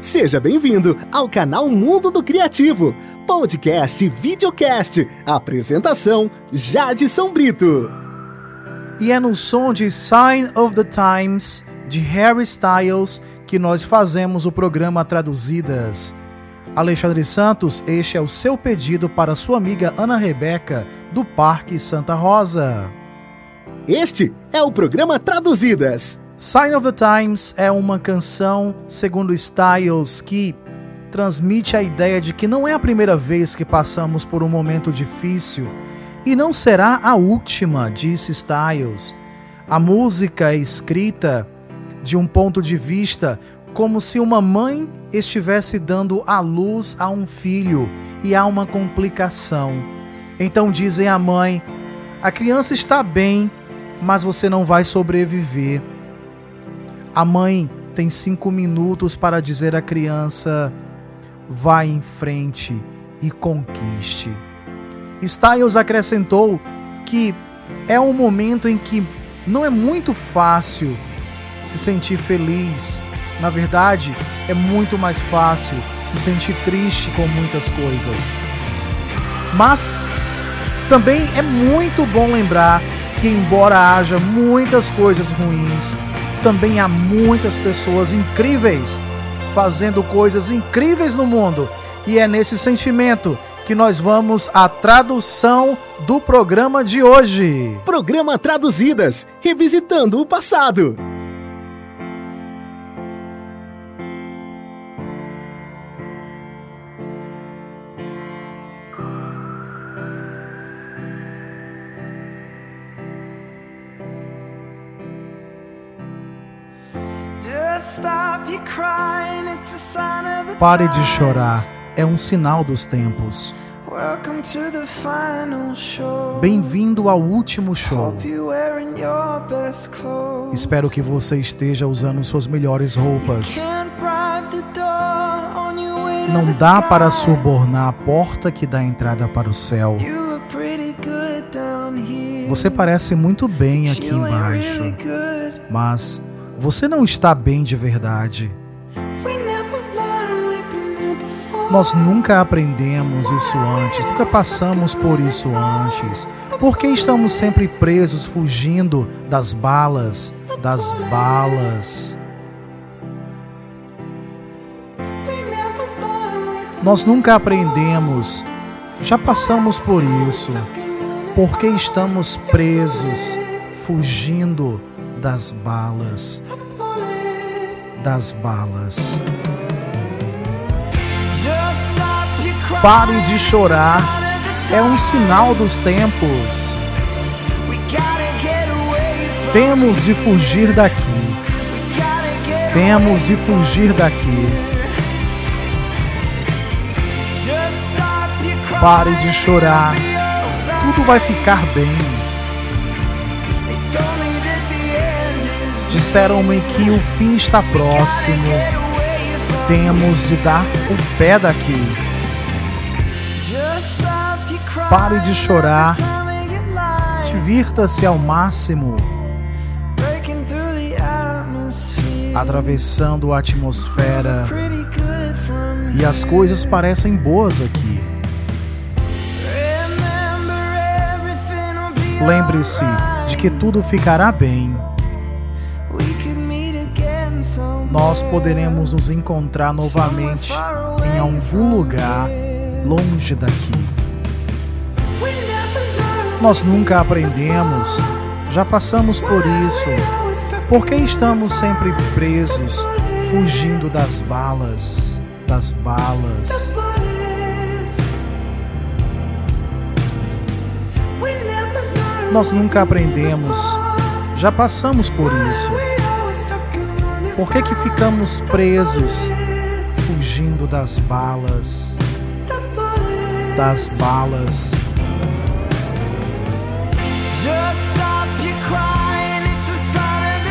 Seja bem-vindo ao canal Mundo do Criativo, podcast e videocast. Apresentação: Jadson Brito. E é no som de Sign of the Times de Harry Styles que nós fazemos o programa Traduzidas. Alexandre Santos, este é o seu pedido para sua amiga Ana Rebeca, do Parque Santa Rosa. Este é o programa Traduzidas. Sign of the Times é uma canção, segundo Styles, que transmite a ideia de que não é a primeira vez que passamos por um momento difícil e não será a última, disse Styles. A música é escrita de um ponto de vista como se uma mãe estivesse dando à luz a um filho e há uma complicação. Então dizem à mãe: a criança está bem, mas você não vai sobreviver. A mãe tem cinco minutos para dizer à criança: vá em frente e conquiste. Styles acrescentou que é um momento em que não é muito fácil se sentir feliz. Na verdade, é muito mais fácil se sentir triste com muitas coisas. Mas também é muito bom lembrar que, embora haja muitas coisas ruins, também há muitas pessoas incríveis fazendo coisas incríveis no mundo. E é nesse sentimento que nós vamos à tradução do programa de hoje. Programa Traduzidas Revisitando o Passado. Pare de chorar, é um sinal dos tempos. Bem-vindo ao último show. Espero que você esteja usando suas melhores roupas. Não dá para subornar a porta que dá entrada para o céu. Você parece muito bem aqui embaixo, mas você não está bem de verdade. Nós nunca aprendemos isso antes, nunca passamos por isso antes. Por que estamos sempre presos, fugindo das balas, das balas? Nós nunca aprendemos, já passamos por isso. Por que estamos presos, fugindo das balas? Das balas. Pare de chorar, é um sinal dos tempos. Temos de fugir daqui. Temos de fugir daqui. Pare de chorar, tudo vai ficar bem. Disseram-me que o fim está próximo. Temos de dar o pé daqui. Pare de chorar. Divirta-se ao máximo. Atravessando a atmosfera. E as coisas parecem boas aqui. Lembre-se de que tudo ficará bem. Nós poderemos nos encontrar novamente em algum lugar longe daqui. Nós nunca aprendemos, já passamos por isso. Por que estamos sempre presos, fugindo das balas, das balas? Nós nunca aprendemos, já passamos por isso. Por que, que ficamos presos, fugindo das balas, das balas?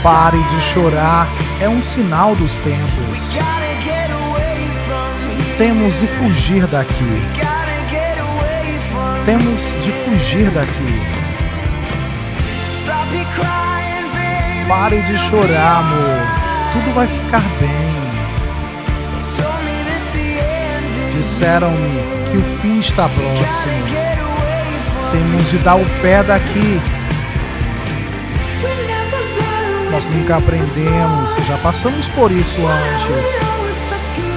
Pare de chorar, é um sinal dos tempos. Temos de fugir daqui. Temos de fugir daqui. Pare de chorar, amor. Tudo vai ficar bem. Disseram-me que o fim está próximo. Temos de dar o pé daqui. Nós nunca aprendemos, já passamos por isso antes.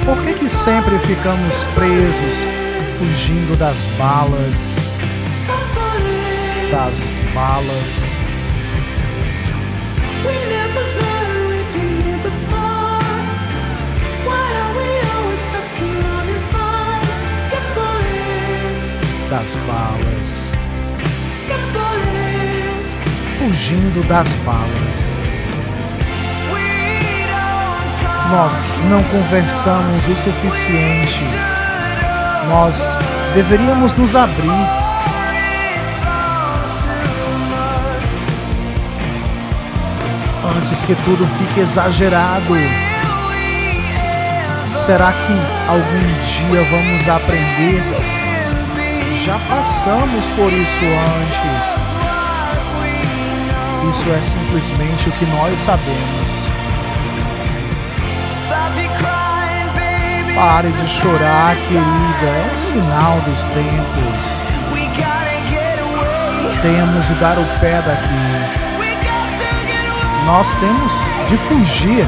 Por que, que sempre ficamos presos, fugindo das balas? Das balas. Das balas. Fugindo das balas. Nós não conversamos o suficiente. Nós deveríamos nos abrir. Antes que tudo fique exagerado. Será que algum dia vamos aprender? Já passamos por isso antes. Isso é simplesmente o que nós sabemos. Pare de chorar, querida. É um sinal dos tempos. Temos de dar o pé daqui. Nós temos de fugir.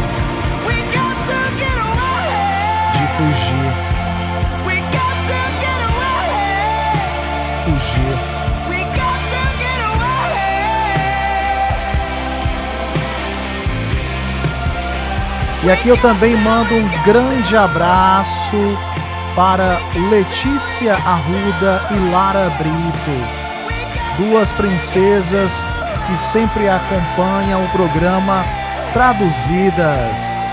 De fugir. Fugir. E aqui eu também mando um grande abraço para Letícia Arruda e Lara Brito, duas princesas que sempre acompanham o programa Traduzidas.